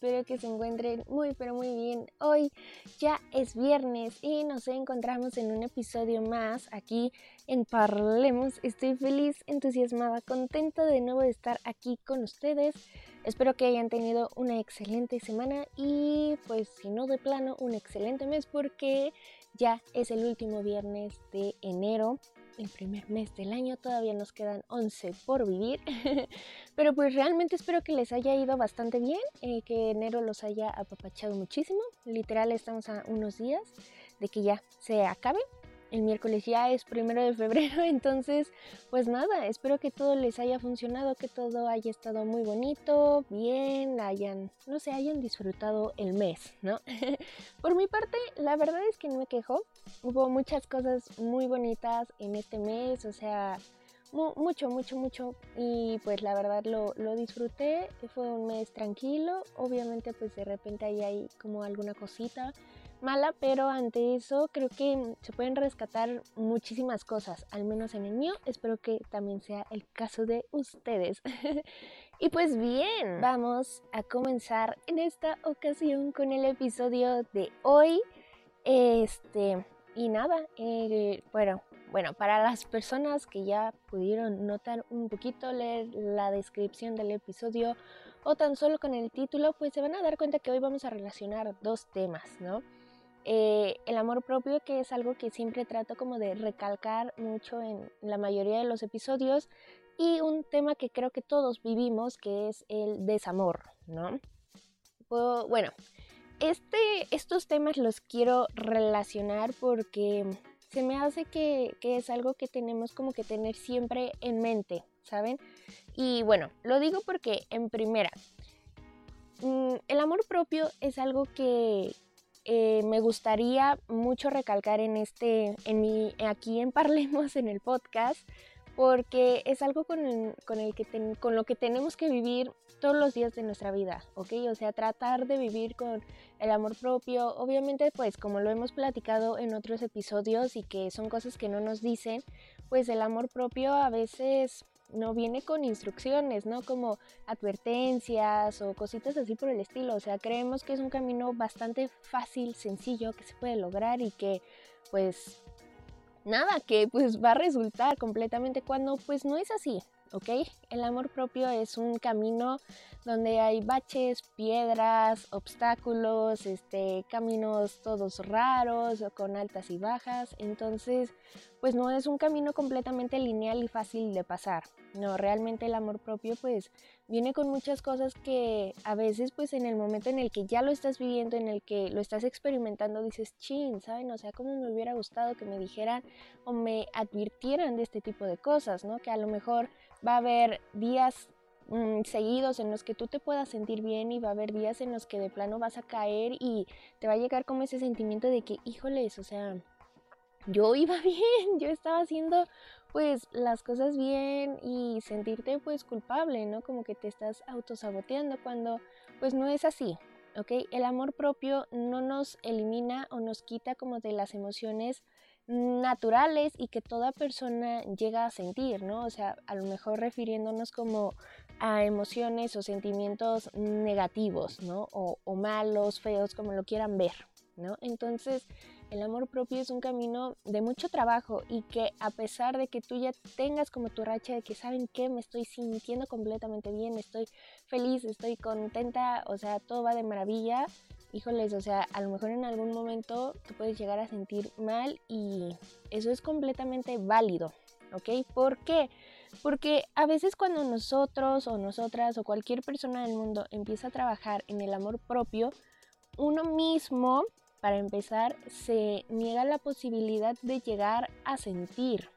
Espero que se encuentren muy, pero muy bien. Hoy ya es viernes y nos encontramos en un episodio más aquí en Parlemos. Estoy feliz, entusiasmada, contenta de nuevo de estar aquí con ustedes. Espero que hayan tenido una excelente semana y pues si no de plano, un excelente mes porque ya es el último viernes de enero el primer mes del año, todavía nos quedan 11 por vivir, pero pues realmente espero que les haya ido bastante bien, eh, que enero los haya apapachado muchísimo, literal estamos a unos días de que ya se acabe el miércoles ya es primero de febrero, entonces pues nada, espero que todo les haya funcionado, que todo haya estado muy bonito, bien, hayan, no sé, hayan disfrutado el mes, ¿no? Por mi parte, la verdad es que no me quejo, hubo muchas cosas muy bonitas en este mes, o sea, mucho, mucho, mucho. Y pues la verdad lo, lo, disfruté. Fue un mes tranquilo. Obviamente pues de repente ahí hay como alguna cosita mala, pero ante eso creo que se pueden rescatar muchísimas cosas, al menos en el mío. Espero que también sea el caso de ustedes. y pues bien, vamos a comenzar en esta ocasión con el episodio de hoy. Este, y nada, bueno, bueno, para las personas que ya pudieron notar un poquito, leer la descripción del episodio o tan solo con el título, pues se van a dar cuenta que hoy vamos a relacionar dos temas, ¿no? Eh, el amor propio, que es algo que siempre trato como de recalcar mucho en la mayoría de los episodios, y un tema que creo que todos vivimos, que es el desamor, ¿no? bueno, este, estos temas los quiero relacionar porque se me hace que, que es algo que tenemos como que tener siempre en mente, ¿saben? Y bueno, lo digo porque en primera, mm, el amor propio es algo que, eh, me gustaría mucho recalcar en este, en mi, aquí en Parlemos en el podcast, porque es algo con, el, con, el que con lo que tenemos que vivir todos los días de nuestra vida, ¿ok? O sea, tratar de vivir con el amor propio, obviamente pues como lo hemos platicado en otros episodios y que son cosas que no nos dicen, pues el amor propio a veces no viene con instrucciones, ¿no? Como advertencias o cositas así por el estilo. O sea, creemos que es un camino bastante fácil, sencillo, que se puede lograr y que pues nada, que pues va a resultar completamente cuando pues no es así, ¿ok? El amor propio es un camino donde hay baches, piedras, obstáculos, este, caminos todos raros o con altas y bajas. Entonces, pues no es un camino completamente lineal y fácil de pasar. No, realmente el amor propio pues viene con muchas cosas que a veces pues en el momento en el que ya lo estás viviendo, en el que lo estás experimentando, dices, chin, ¿saben? O sea, como me hubiera gustado que me dijeran o me advirtieran de este tipo de cosas, ¿no? Que a lo mejor va a haber días mm, seguidos en los que tú te puedas sentir bien y va a haber días en los que de plano vas a caer y te va a llegar como ese sentimiento de que, híjoles, o sea, yo iba bien, yo estaba haciendo pues las cosas bien y sentirte pues culpable, ¿no? Como que te estás autosaboteando cuando pues no es así, ¿ok? El amor propio no nos elimina o nos quita como de las emociones naturales y que toda persona llega a sentir, ¿no? O sea, a lo mejor refiriéndonos como a emociones o sentimientos negativos, ¿no? O, o malos, feos, como lo quieran ver, ¿no? Entonces, el amor propio es un camino de mucho trabajo y que a pesar de que tú ya tengas como tu racha de que saben que me estoy sintiendo completamente bien, estoy feliz, estoy contenta, o sea, todo va de maravilla, híjoles, o sea, a lo mejor en algún momento te puedes llegar a sentir mal y eso es completamente válido, ¿ok? ¿Por qué? Porque a veces cuando nosotros o nosotras o cualquier persona del mundo empieza a trabajar en el amor propio, uno mismo para empezar, se niega la posibilidad de llegar a sentir.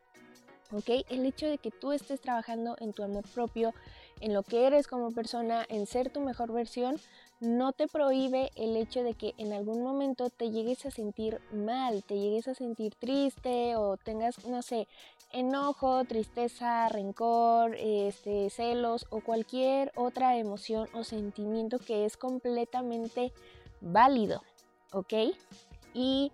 ¿ok? El hecho de que tú estés trabajando en tu amor propio, en lo que eres como persona, en ser tu mejor versión, no te prohíbe el hecho de que en algún momento te llegues a sentir mal, te llegues a sentir triste o tengas, no sé, enojo, tristeza, rencor, este, celos o cualquier otra emoción o sentimiento que es completamente válido, ¿ok? Y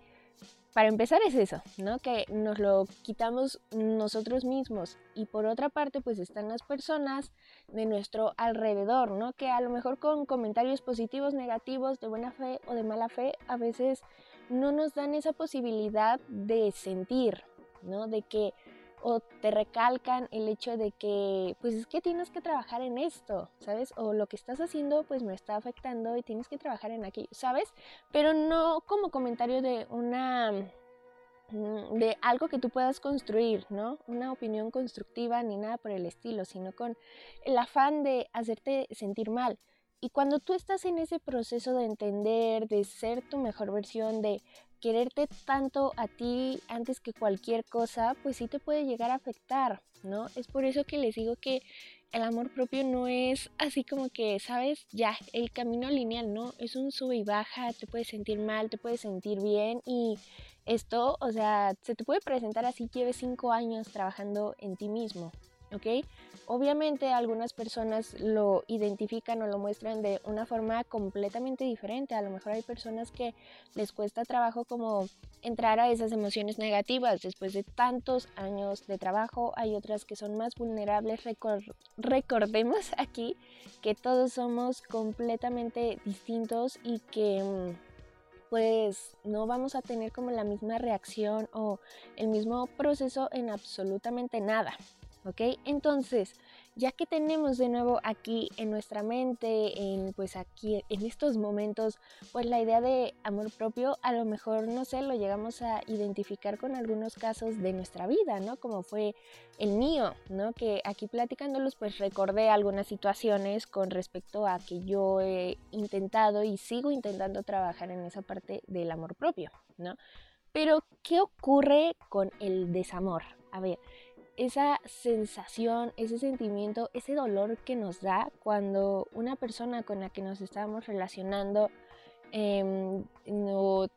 para empezar es eso, ¿no? Que nos lo quitamos nosotros mismos. Y por otra parte, pues están las personas de nuestro alrededor, ¿no? Que a lo mejor con comentarios positivos, negativos, de buena fe o de mala fe, a veces no nos dan esa posibilidad de sentir, ¿no? De que o te recalcan el hecho de que, pues es que tienes que trabajar en esto, ¿sabes? O lo que estás haciendo, pues me está afectando y tienes que trabajar en aquello, ¿sabes? Pero no como comentario de una mm, de algo que tú puedas construir, ¿no? Una opinión constructiva ni nada por el estilo, sino con el afán de hacerte sentir mal. Y cuando tú estás en ese proceso de entender, de ser tu mejor versión, de quererte tanto a ti antes que cualquier cosa, pues sí te puede llegar a afectar, ¿no? Es por eso que les digo que el amor propio no es así como que, ¿sabes? Ya, el camino lineal, ¿no? Es un sube y baja, te puedes sentir mal, te puedes sentir bien y esto, o sea, se te puede presentar así, lleves cinco años trabajando en ti mismo, ¿ok? Obviamente algunas personas lo identifican o lo muestran de una forma completamente diferente. A lo mejor hay personas que les cuesta trabajo como entrar a esas emociones negativas después de tantos años de trabajo. Hay otras que son más vulnerables. recordemos aquí que todos somos completamente distintos y que mm, pues no vamos a tener como la misma reacción o el mismo proceso en absolutamente nada. ¿Ok? Entonces, ya que tenemos de nuevo aquí en nuestra mente, en pues aquí en estos momentos, pues la idea de amor propio, a lo mejor no sé, lo llegamos a identificar con algunos casos de nuestra vida, ¿no? Como fue el mío, ¿no? Que aquí platicándolos pues recordé algunas situaciones con respecto a que yo he intentado y sigo intentando trabajar en esa parte del amor propio, ¿no? Pero, ¿qué ocurre con el desamor? A ver, esa sensación, ese sentimiento, ese dolor que nos da cuando una persona con la que nos estábamos relacionando em, no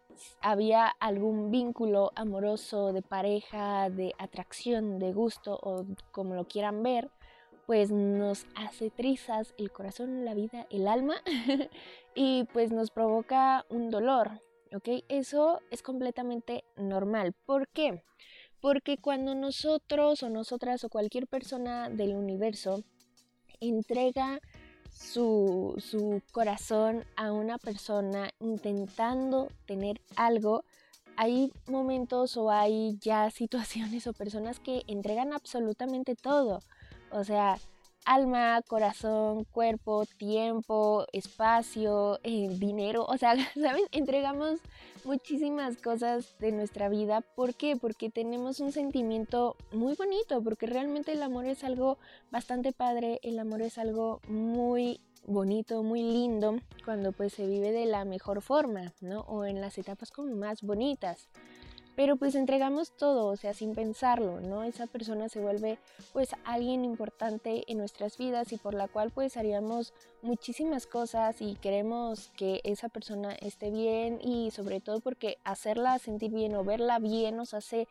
había algún vínculo amoroso, de pareja, de atracción, de gusto o como lo quieran ver, pues nos hace trizas el corazón, la vida, el alma y pues nos provoca un dolor, ¿ok? Eso es completamente normal. ¿Por qué? Porque cuando nosotros o nosotras o cualquier persona del universo entrega su, su, corazón a una persona intentando tener algo, hay momentos o hay ya situaciones o personas que entregan absolutamente todo. O sea, alma, corazón, cuerpo, tiempo, espacio, eh, dinero, o sea, ¿saben? Entregamos muchísimas cosas de nuestra vida. ¿Por qué? Porque tenemos un sentimiento muy bonito, porque realmente el amor es algo bastante padre, el amor es algo muy bonito, muy lindo, cuando pues se vive de la mejor forma, ¿no? O en las etapas como más bonitas pero pues entregamos todo, o sea, sin pensarlo, ¿no? Esa persona se vuelve pues alguien importante en nuestras vidas y por la cual pues haríamos muchísimas cosas y queremos que esa persona esté bien y sobre todo porque hacerla sentir bien o verla bien nos hace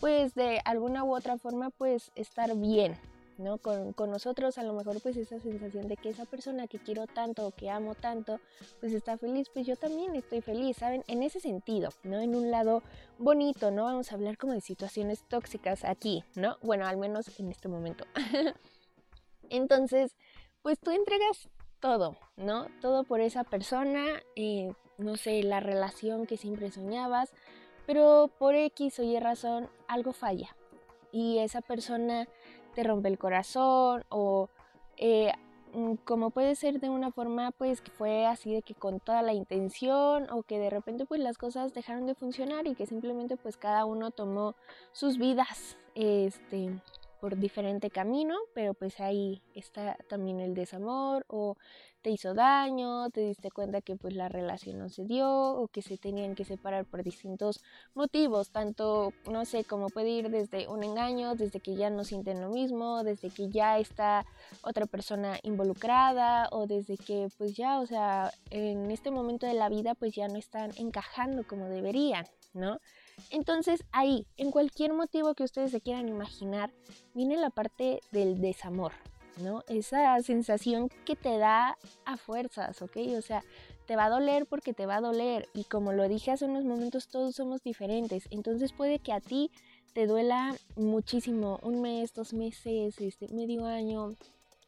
pues de alguna u otra forma pues estar bien, ¿no? Con, nosotros a lo mejor pues esa sensación de que esa persona que quiero tanto o que amo tanto pues está feliz, pues yo también estoy feliz, ¿saben? En ese sentido, ¿no? En un lado bonito, ¿no? Vamos a hablar como de situaciones tóxicas aquí, ¿no? Bueno, al menos en este momento. Entonces, pues tú entregas todo, ¿no? Todo por esa persona, eh, no sé, la relación que siempre soñabas, pero por X o Y razón algo falla y esa persona te rompe el corazón o eh, mm, como puede ser de una forma pues que fue así de que con toda la intención o que de repente pues las cosas dejaron de funcionar y que simplemente pues cada uno tomó sus vidas este por diferente camino, pero pues ahí está también el desamor o te hizo daño, te diste cuenta que pues la relación no se dio o que se tenían que separar por distintos motivos, tanto no sé, como puede ir desde un engaño, desde que ya no sienten lo mismo, desde que ya está otra persona involucrada o desde que pues ya, o sea, en este momento de la vida pues ya no están encajando como deberían, ¿no? Entonces ahí, en cualquier motivo que ustedes se quieran imaginar, viene la parte del desamor, ¿no? Esa sensación que te da a fuerzas, ¿ok? O sea, te va a doler porque te va a doler y como lo dije hace unos momentos, todos somos diferentes, entonces puede que a ti te duela muchísimo, un mes, dos meses, este, medio año,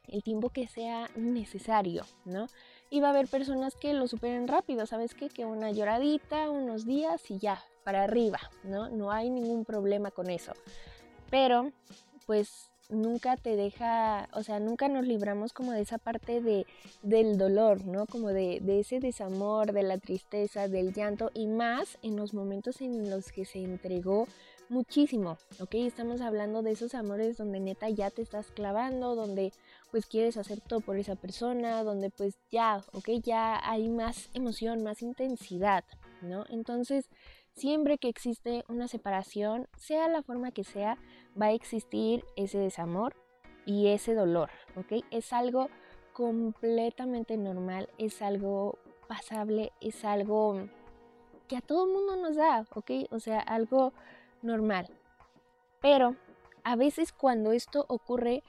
el tiempo que sea necesario, ¿no? Y va a haber personas que lo superen rápido, ¿sabes qué? Que una lloradita, unos días y ya, para arriba, ¿no? No hay ningún problema con eso. Pero, pues nunca te deja, o sea, nunca nos libramos como de esa parte de, del dolor, ¿no? Como de, de, ese desamor, de la tristeza, del llanto y más en los momentos en los que se entregó muchísimo, ¿ok? Estamos hablando de esos amores donde neta ya te estás clavando, donde pues quieres hacer todo por esa persona, donde pues ya, ¿ok? Ya hay más emoción, más intensidad, ¿no? Entonces, siempre que existe una separación, sea la forma que sea, va a existir ese desamor y ese dolor, ¿ok? Es algo completamente normal, es algo pasable, es algo que a todo mundo nos da, ¿ok? O sea, algo normal. Pero a veces cuando esto ocurre,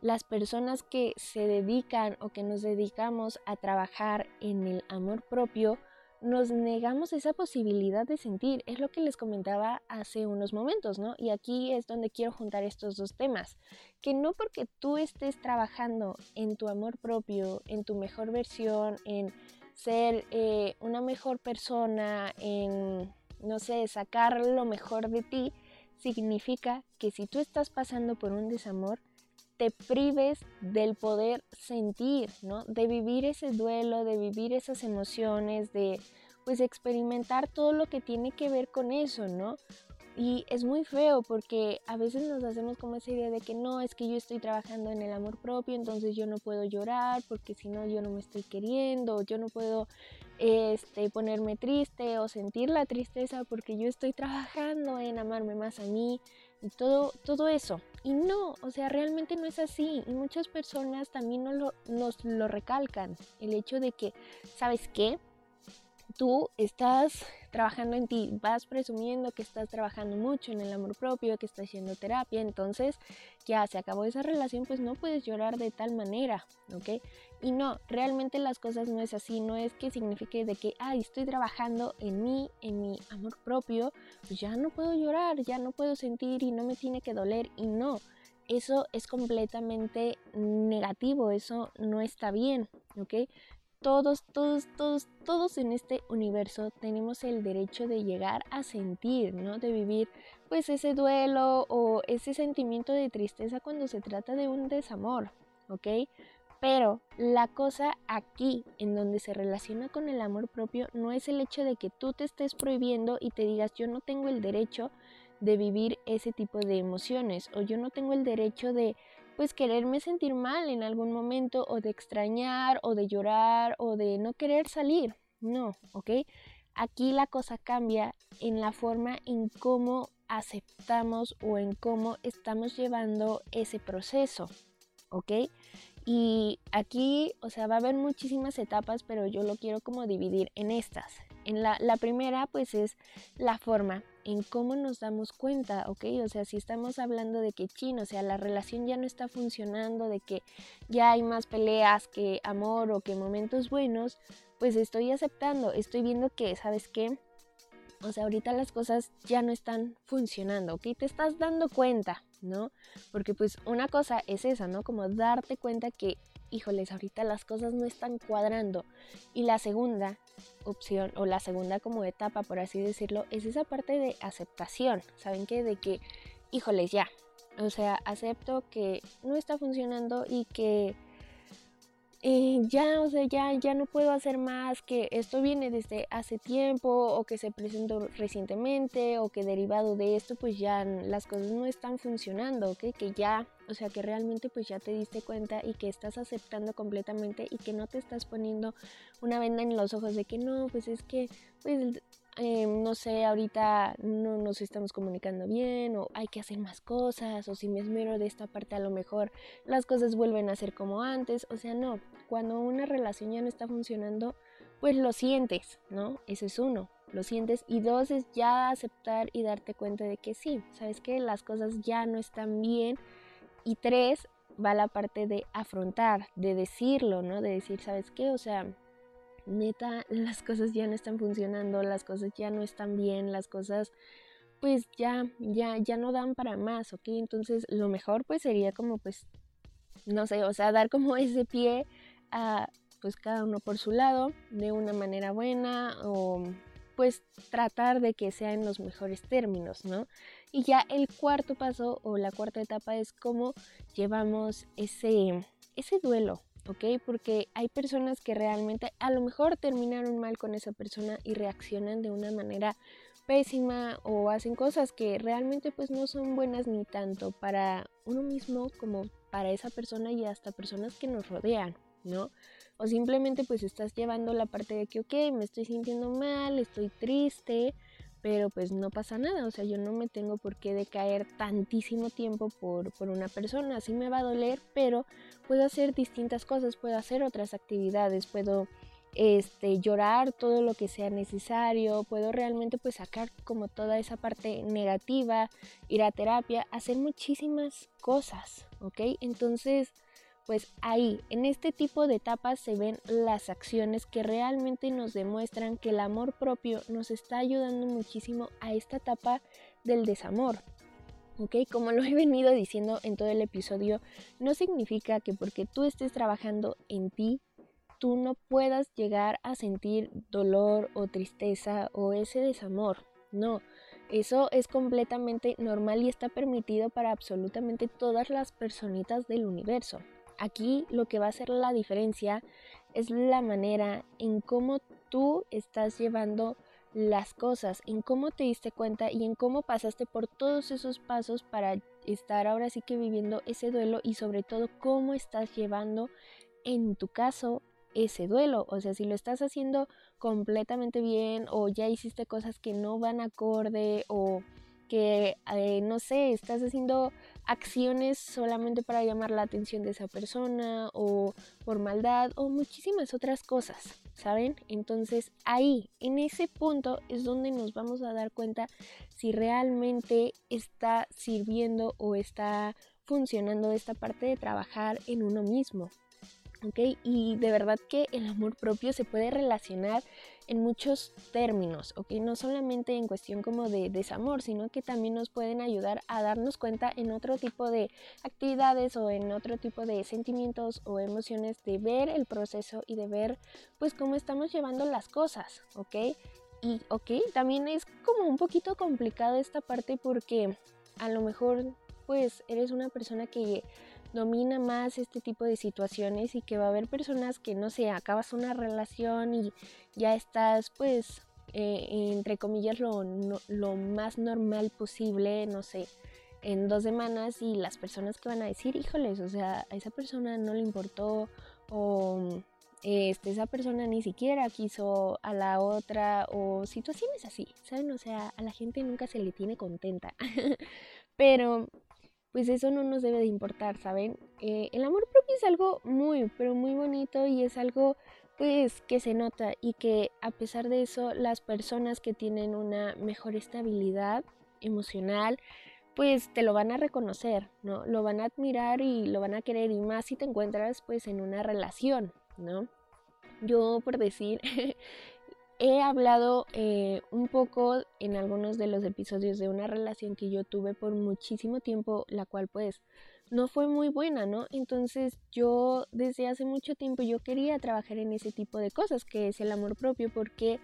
las personas que se dedican o que nos dedicamos a trabajar en el amor propio, nos negamos esa posibilidad de sentir. Es lo que les comentaba hace unos momentos, ¿no? Y aquí es donde quiero juntar estos dos temas. Que no porque tú estés trabajando en tu amor propio, en tu mejor versión, en ser eh, una mejor persona, en no sé, sacar lo mejor de ti, significa que si tú estás pasando por un desamor, te prives del poder sentir, ¿no? De vivir ese duelo, de vivir esas emociones, de pues experimentar todo lo que tiene que ver con eso, ¿no? Y es muy feo porque a veces nos hacemos como esa idea de que no, es que yo estoy trabajando en el amor propio, entonces yo no puedo llorar porque si no yo no me estoy queriendo, yo no puedo este, ponerme triste o sentir la tristeza porque yo estoy trabajando en amarme más a mí y todo, todo eso. Y no, o sea, realmente no es así. Y muchas personas también nos lo, nos lo recalcan. El hecho de que, ¿sabes qué? Tú estás trabajando en ti, vas presumiendo que estás trabajando mucho en el amor propio, que estás haciendo terapia, entonces ya se acabó esa relación, pues no puedes llorar de tal manera, ¿ok? Y no, realmente las cosas no es así, no es que signifique de que, ay, estoy trabajando en mí, en mi amor propio, pues ya no puedo llorar, ya no puedo sentir y no me tiene que doler y no. Eso es completamente negativo, eso no está bien, ¿ok? Todos, todos, todos, todos en este universo tenemos el derecho de llegar a sentir, ¿no? De vivir pues ese duelo o ese sentimiento de tristeza cuando se trata de un desamor, ¿ok? Pero la cosa aquí, en donde se relaciona con el amor propio, no es el hecho de que tú te estés prohibiendo y te digas yo no tengo el derecho de vivir ese tipo de emociones o yo no tengo el derecho de pues quererme sentir mal en algún momento o de extrañar o de llorar o de no querer salir. No, ¿ok? Aquí la cosa cambia en la forma en cómo aceptamos o en cómo estamos llevando ese proceso, ¿ok? Y aquí, o sea, va a haber muchísimas etapas, pero yo lo quiero como dividir en estas. En la, la primera, pues es la forma en cómo nos damos cuenta, ¿ok? O sea, si estamos hablando de que chin, o sea, la relación ya no está funcionando, de que ya hay más peleas que amor o que momentos buenos, pues estoy aceptando, estoy viendo que, ¿sabes qué? O sea, ahorita las cosas ya no están funcionando, ¿ok? Te estás dando cuenta, ¿no? Porque pues una cosa es esa, ¿no? Como darte cuenta que, híjoles, ahorita las cosas no están cuadrando. Y la segunda opción o la segunda como etapa, por así decirlo, es esa parte de aceptación. ¿Saben qué? De que, híjoles, ya. O sea, acepto que no está funcionando y que eh, ya, o sea, ya, ya no puedo hacer más, que esto viene desde hace tiempo o que se presentó recientemente o que derivado de esto pues ya las cosas no están funcionando, ¿ok? Que ya, o sea, que realmente pues ya te diste cuenta y que estás aceptando completamente y que no te estás poniendo una venda en los ojos de que no, pues es que, pues Em, no sé, ahorita no nos estamos comunicando bien o hay que hacer más cosas o si me esmero de esta parte a lo mejor las cosas vuelven a ser como antes. O sea, no, cuando una relación ya no está funcionando, pues lo sientes, ¿no? Eso es uno, lo sientes. Y dos es ya aceptar y darte cuenta de que sí, sabes que las cosas ya no están bien. Y tres, va la parte de afrontar, de decirlo, ¿no? De decir, ¿sabes qué? O sea, neta, las cosas ya no están funcionando, las cosas ya no están bien, las cosas pues ya, ya, ya no dan para más, ¿ok? Entonces lo mejor pues sería como pues, no sé, o sea, dar como ese pie a pues cada uno por su lado, de una manera buena o pues tratar de que sea en los mejores términos, ¿no? Y ya el cuarto paso o la cuarta etapa es cómo llevamos ese, ese duelo, ¿ok? Porque hay personas que realmente a lo mejor terminaron mal con esa persona y reaccionan de una manera pésima o hacen cosas que realmente pues no son buenas ni tanto para uno mismo como para esa persona y hasta personas que nos rodean, ¿no? O simplemente pues estás llevando la parte de que, ok, me estoy sintiendo mal, estoy triste, pero pues no pasa nada, o sea, yo no me tengo por qué decaer tantísimo tiempo por, por una persona, así me va a doler, pero puedo hacer distintas cosas, puedo hacer otras actividades, puedo este, llorar todo lo que sea necesario, puedo realmente pues sacar como toda esa parte negativa, ir a terapia, hacer muchísimas cosas, ¿ok? Entonces pues ahí, en este tipo de etapas se ven las acciones que realmente nos demuestran que el amor propio nos está ayudando muchísimo a esta etapa del desamor. ¿ok? Como lo he venido diciendo en todo el episodio, no significa que porque tú estés trabajando en ti, tú no puedas llegar a sentir dolor o tristeza o ese desamor. No, eso es completamente normal y está permitido para absolutamente todas las personitas del universo. Aquí lo que va a hacer la diferencia es la manera en cómo tú estás llevando las cosas, en cómo te diste cuenta y en cómo pasaste por todos esos pasos para estar ahora sí que viviendo ese duelo y sobre todo cómo estás llevando en tu caso ese duelo. O sea, si lo estás haciendo completamente bien o ya hiciste cosas que no van acorde o que, eh, no sé, estás haciendo acciones solamente para llamar la atención de esa persona o por maldad o muchísimas otras cosas, ¿saben? Entonces ahí, en ese punto es donde nos vamos a dar cuenta si realmente está sirviendo o está funcionando esta parte de trabajar en uno mismo. ¿Ok? Y de verdad que el amor propio se puede relacionar en muchos términos, ¿ok? No solamente en cuestión como de desamor, sino que también nos pueden ayudar a darnos cuenta en otro tipo de actividades o en otro tipo de sentimientos o emociones de ver el proceso y de ver pues cómo estamos llevando las cosas, ¿ok? Y, ok, también es como un poquito complicado esta parte porque a lo mejor pues eres una persona que domina más este tipo de situaciones y que va a haber personas que, no sé, acabas una relación y ya estás pues, eh, entre comillas, lo, lo más normal posible, no sé, en dos semanas y las personas que van a decir, híjoles, o sea, a esa persona no le importó o este, esa persona ni siquiera quiso a la otra o situaciones así, ¿saben? O sea, a la gente nunca se le tiene contenta. Pero pues eso no nos debe de importar, ¿saben? Eh, el amor propio es algo muy, pero muy bonito y es algo pues que se nota y que a pesar de eso las personas que tienen una mejor estabilidad emocional pues te lo van a reconocer, ¿no? Lo van a admirar y lo van a querer y más si te encuentras pues en una relación, ¿no? Yo por decir, he hablado eh, un poco en algunos de los episodios de una relación que yo tuve por muchísimo tiempo, la cual pues no fue muy buena, ¿no? Entonces yo desde hace mucho tiempo yo quería trabajar en ese tipo de cosas, que es el amor propio, porque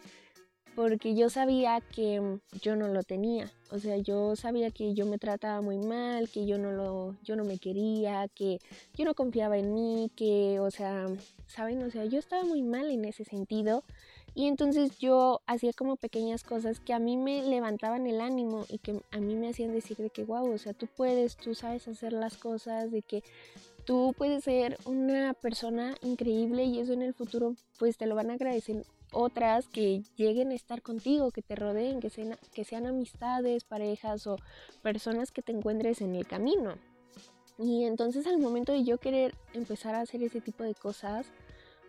porque yo sabía que mm, yo no lo tenía. O sea, yo sabía que yo me trataba muy mal, que yo no lo yo no me quería, que yo no confiaba en mí, que o sea, saben, o sea, yo estaba muy mal en ese sentido. Y entonces yo hacía como pequeñas cosas que a mí me levantaban el ánimo y que a mí me hacían decir de que, wow, o sea, tú puedes, tú sabes hacer las cosas, de que tú puedes ser una persona increíble y eso en el futuro pues te lo van a agradecer otras que lleguen a estar contigo, que te rodeen, que sean, que sean amistades, parejas o personas que te encuentres en el camino. Y entonces al momento de yo querer empezar a hacer ese tipo de cosas,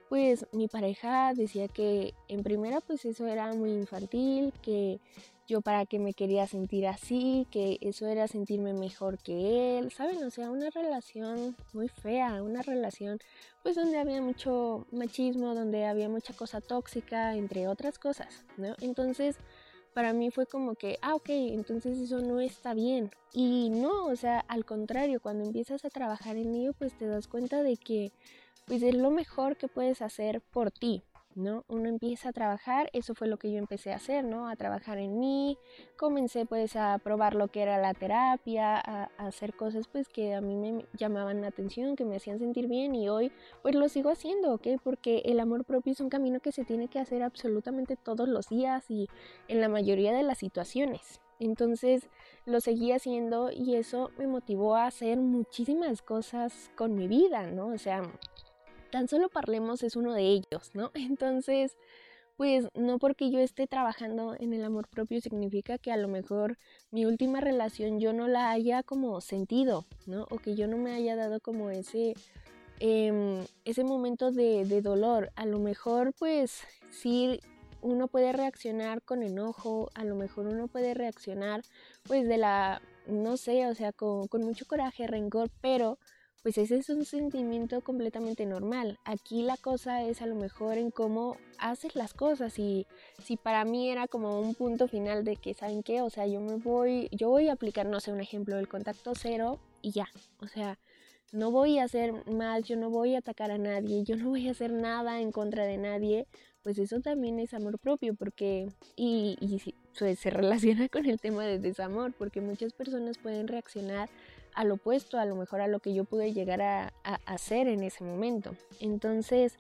pues mi pareja decía que en primera pues eso era muy infantil, que yo para qué me quería sentir así, que eso era sentirme mejor que él, ¿saben? O sea, una relación muy fea, una relación pues donde había mucho machismo, donde había mucha cosa tóxica, entre otras cosas, ¿no? Entonces, para mí fue como que, ah, ok, entonces eso no está bien. Y no, o sea, al contrario, cuando empiezas a trabajar en ello, pues te das cuenta de que pues es lo mejor que puedes hacer por ti, ¿no? Uno empieza a trabajar, eso fue lo que yo empecé a hacer, ¿no? A trabajar en mí, comencé pues a probar lo que era la terapia, a, hacer cosas pues que a mí me llamaban la atención, que me hacían sentir bien y hoy pues lo sigo haciendo, ¿ok? Porque el amor propio es un camino que se tiene que hacer absolutamente todos los días y en la mayoría de las situaciones. Entonces lo seguí haciendo y eso me motivó a hacer muchísimas cosas con mi vida, ¿no? O sea, tan solo parlemos es uno de ellos, ¿no? Entonces, pues no porque yo esté trabajando en el amor propio significa que a lo mejor mi última relación yo no la haya como sentido, ¿no? O que yo no me haya dado como ese, em, ese momento de, dolor. A lo mejor pues sí uno puede reaccionar con enojo, a lo mejor uno puede reaccionar pues de la, no sé, o sea, con mucho coraje, rencor, pero pues ese es un sentimiento completamente normal. Aquí la cosa es a lo mejor en cómo haces las cosas y si para mí era como un punto final de que, ¿saben qué? O sea, yo me voy, yo voy a aplicar, no sé, un ejemplo del contacto cero y ya. O sea, no voy a hacer más, yo no voy a atacar a nadie, yo no voy a hacer nada en contra de nadie, pues eso también es amor propio, porque, y, y se relaciona con el tema de desamor, porque muchas personas pueden reaccionar al opuesto, a lo mejor a lo que yo pude llegar a, hacer en ese momento. Entonces,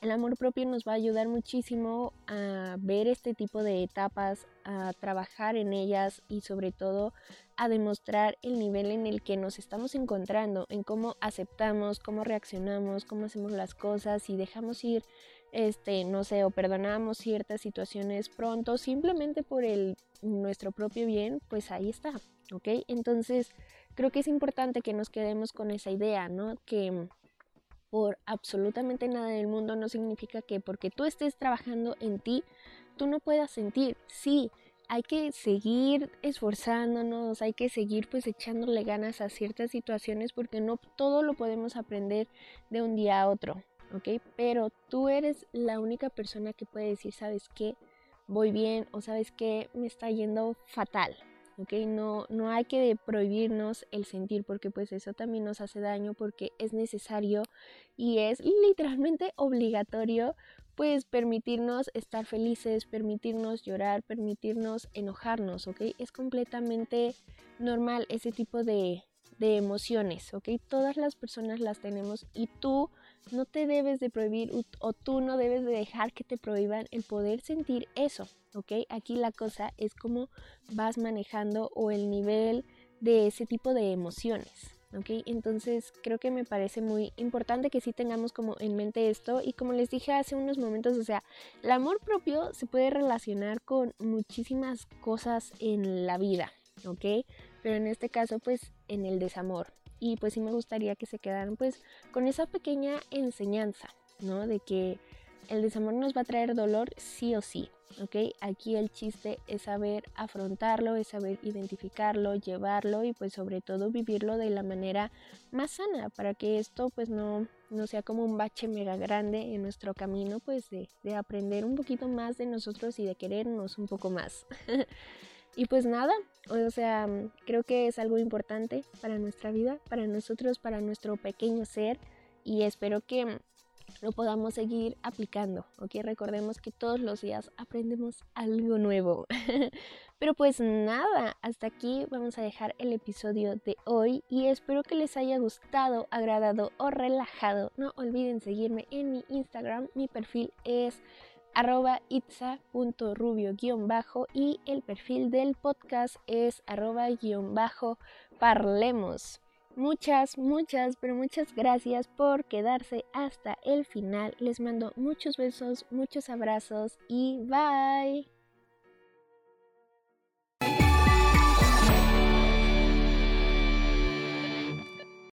el amor propio nos va a ayudar muchísimo a ver este tipo de etapas, a trabajar en ellas y sobre todo a demostrar el nivel en el que nos estamos encontrando, en cómo aceptamos, cómo reaccionamos, cómo hacemos las cosas y dejamos ir, este, no sé, o perdonamos ciertas situaciones pronto simplemente por el nuestro propio bien, pues ahí está, ¿ok? Entonces, creo que es importante que nos quedemos con esa idea, ¿no? Que por absolutamente nada del mundo no significa que porque tú estés trabajando en ti, tú no puedas sentir. Sí, hay que seguir esforzándonos, hay que seguir pues echándole ganas a ciertas situaciones porque no todo lo podemos aprender de un día a otro, ¿ok? Pero tú eres la única persona que puede decir, ¿sabes qué? Voy bien o sabes qué? Me está yendo fatal, no, no hay que prohibirnos el sentir porque pues eso también nos hace daño porque es necesario y es literalmente obligatorio pues permitirnos estar felices, permitirnos llorar, permitirnos enojarnos, ¿ok? Es completamente normal ese tipo de, de emociones, ¿ok? Todas las personas las tenemos y tú no te debes de prohibir o tú no debes de dejar que te prohíban el poder sentir eso, ¿ok? Aquí la cosa es cómo vas manejando o el nivel de ese tipo de emociones, ¿ok? Entonces creo que me parece muy importante que sí tengamos como en mente esto y como les dije hace unos momentos, o sea, el amor propio se puede relacionar con muchísimas cosas en la vida, ¿ok? Pero en este caso pues en el desamor, y pues sí me gustaría que se quedaran pues con esa pequeña enseñanza, ¿no? De que el desamor nos va a traer dolor sí o sí, ¿ok? Aquí el chiste es saber afrontarlo, es saber identificarlo, llevarlo y pues sobre todo vivirlo de la manera más sana para que esto pues no, no sea como un bache mega grande en nuestro camino pues de, de aprender un poquito más de nosotros y de querernos un poco más. Y pues nada, o sea, creo que es algo importante para nuestra vida, para nosotros, para nuestro pequeño ser y espero que lo podamos seguir aplicando, ¿ok? Recordemos que todos los días aprendemos algo nuevo. Pero pues nada, hasta aquí vamos a dejar el episodio de hoy y espero que les haya gustado, agradado o relajado. No olviden seguirme en mi Instagram, mi perfil es arroba itza.rubio-bajo y el perfil del podcast es arroba-parlemos. Muchas, muchas, pero muchas gracias por quedarse hasta el final. Les mando muchos besos, muchos abrazos y bye.